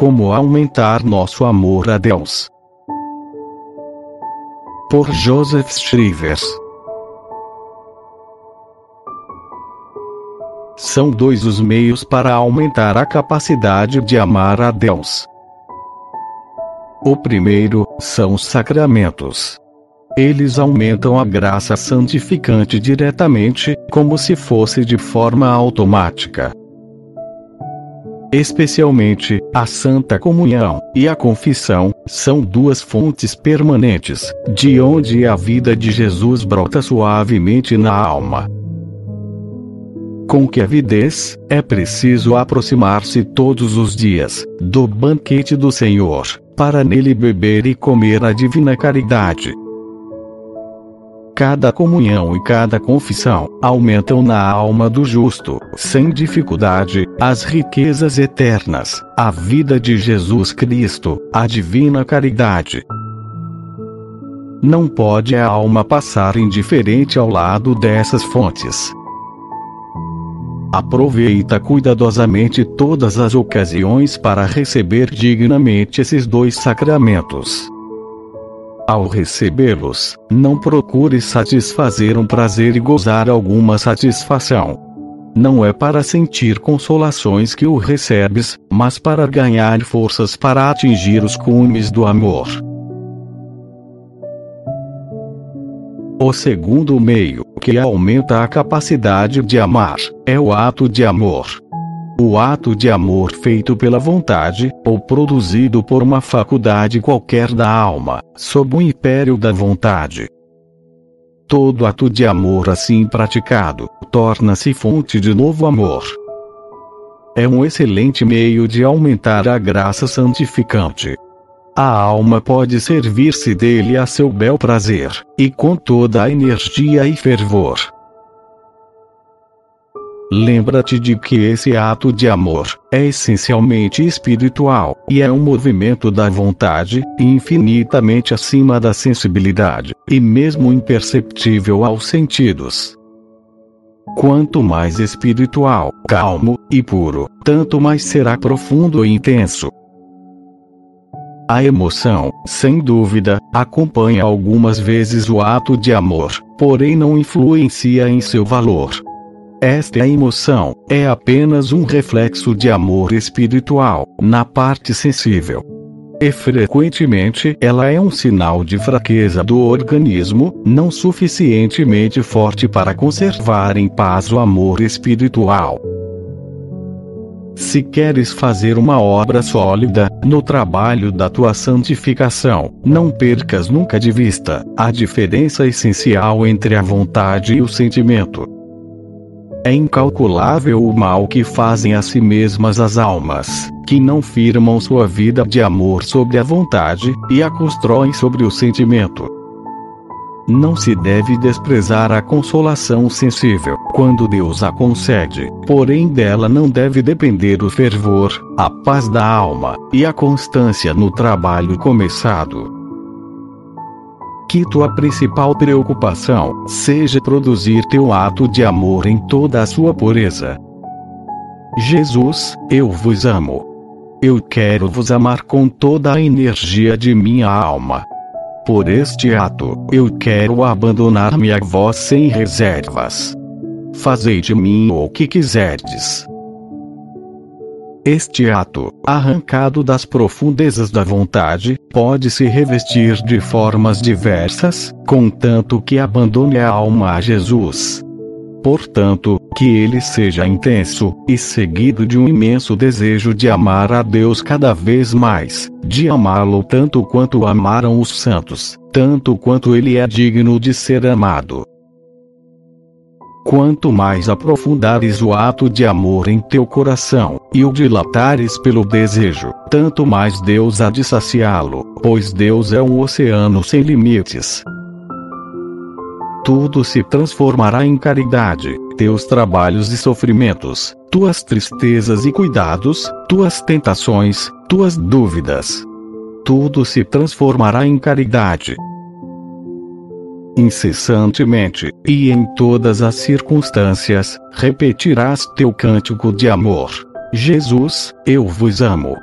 Como aumentar nosso amor a Deus? Por Joseph Shrivers. São dois os meios para aumentar a capacidade de amar a Deus. O primeiro são os sacramentos. Eles aumentam a graça santificante diretamente, como se fosse de forma automática especialmente a Santa Comunhão e a Confissão, são duas fontes permanentes, de onde a vida de Jesus brota suavemente na alma. Com que avidez, é preciso aproximar-se todos os dias do banquete do Senhor, para nele beber e comer a divina caridade cada comunhão e cada confissão aumentam na alma do justo, sem dificuldade, as riquezas eternas, a vida de Jesus Cristo, a divina caridade. Não pode a alma passar indiferente ao lado dessas fontes. Aproveita cuidadosamente todas as ocasiões para receber dignamente esses dois sacramentos. Ao recebê-los, não procure satisfazer um prazer e gozar alguma satisfação. Não é para sentir consolações que o recebes, mas para ganhar forças para atingir os cumes do amor. O segundo meio, que aumenta a capacidade de amar, é o ato de amor. O ato de amor feito pela vontade, ou produzido por uma faculdade qualquer da alma, sob o império da vontade. Todo ato de amor assim praticado, torna-se fonte de novo amor. É um excelente meio de aumentar a graça santificante. A alma pode servir-se dele a seu bel prazer, e com toda a energia e fervor. Lembra-te de que esse ato de amor é essencialmente espiritual e é um movimento da vontade, infinitamente acima da sensibilidade, e mesmo imperceptível aos sentidos. Quanto mais espiritual, calmo e puro, tanto mais será profundo e intenso. A emoção, sem dúvida, acompanha algumas vezes o ato de amor, porém não influencia em seu valor. Esta emoção é apenas um reflexo de amor espiritual, na parte sensível. E frequentemente ela é um sinal de fraqueza do organismo, não suficientemente forte para conservar em paz o amor espiritual. Se queres fazer uma obra sólida, no trabalho da tua santificação, não percas nunca de vista a diferença essencial entre a vontade e o sentimento. É incalculável o mal que fazem a si mesmas as almas, que não firmam sua vida de amor sobre a vontade, e a constroem sobre o sentimento. Não se deve desprezar a consolação sensível, quando Deus a concede, porém dela não deve depender o fervor, a paz da alma, e a constância no trabalho começado que tua principal preocupação seja produzir teu ato de amor em toda a sua pureza. Jesus, eu vos amo. Eu quero vos amar com toda a energia de minha alma. Por este ato, eu quero abandonar-me a vós sem reservas. Fazei de mim o que quiserdes. Este ato, arrancado das profundezas da vontade, pode se revestir de formas diversas, contanto que abandone a alma a Jesus. Portanto, que ele seja intenso, e seguido de um imenso desejo de amar a Deus cada vez mais, de amá-lo tanto quanto amaram os santos, tanto quanto ele é digno de ser amado. Quanto mais aprofundares o ato de amor em teu coração, e o dilatares pelo desejo, tanto mais Deus há de saciá-lo, pois Deus é um oceano sem limites. Tudo se transformará em caridade, teus trabalhos e sofrimentos, tuas tristezas e cuidados, tuas tentações, tuas dúvidas. Tudo se transformará em caridade, incessantemente, e em todas as circunstâncias, repetirás teu cântico de amor. Jesus, eu vos amo.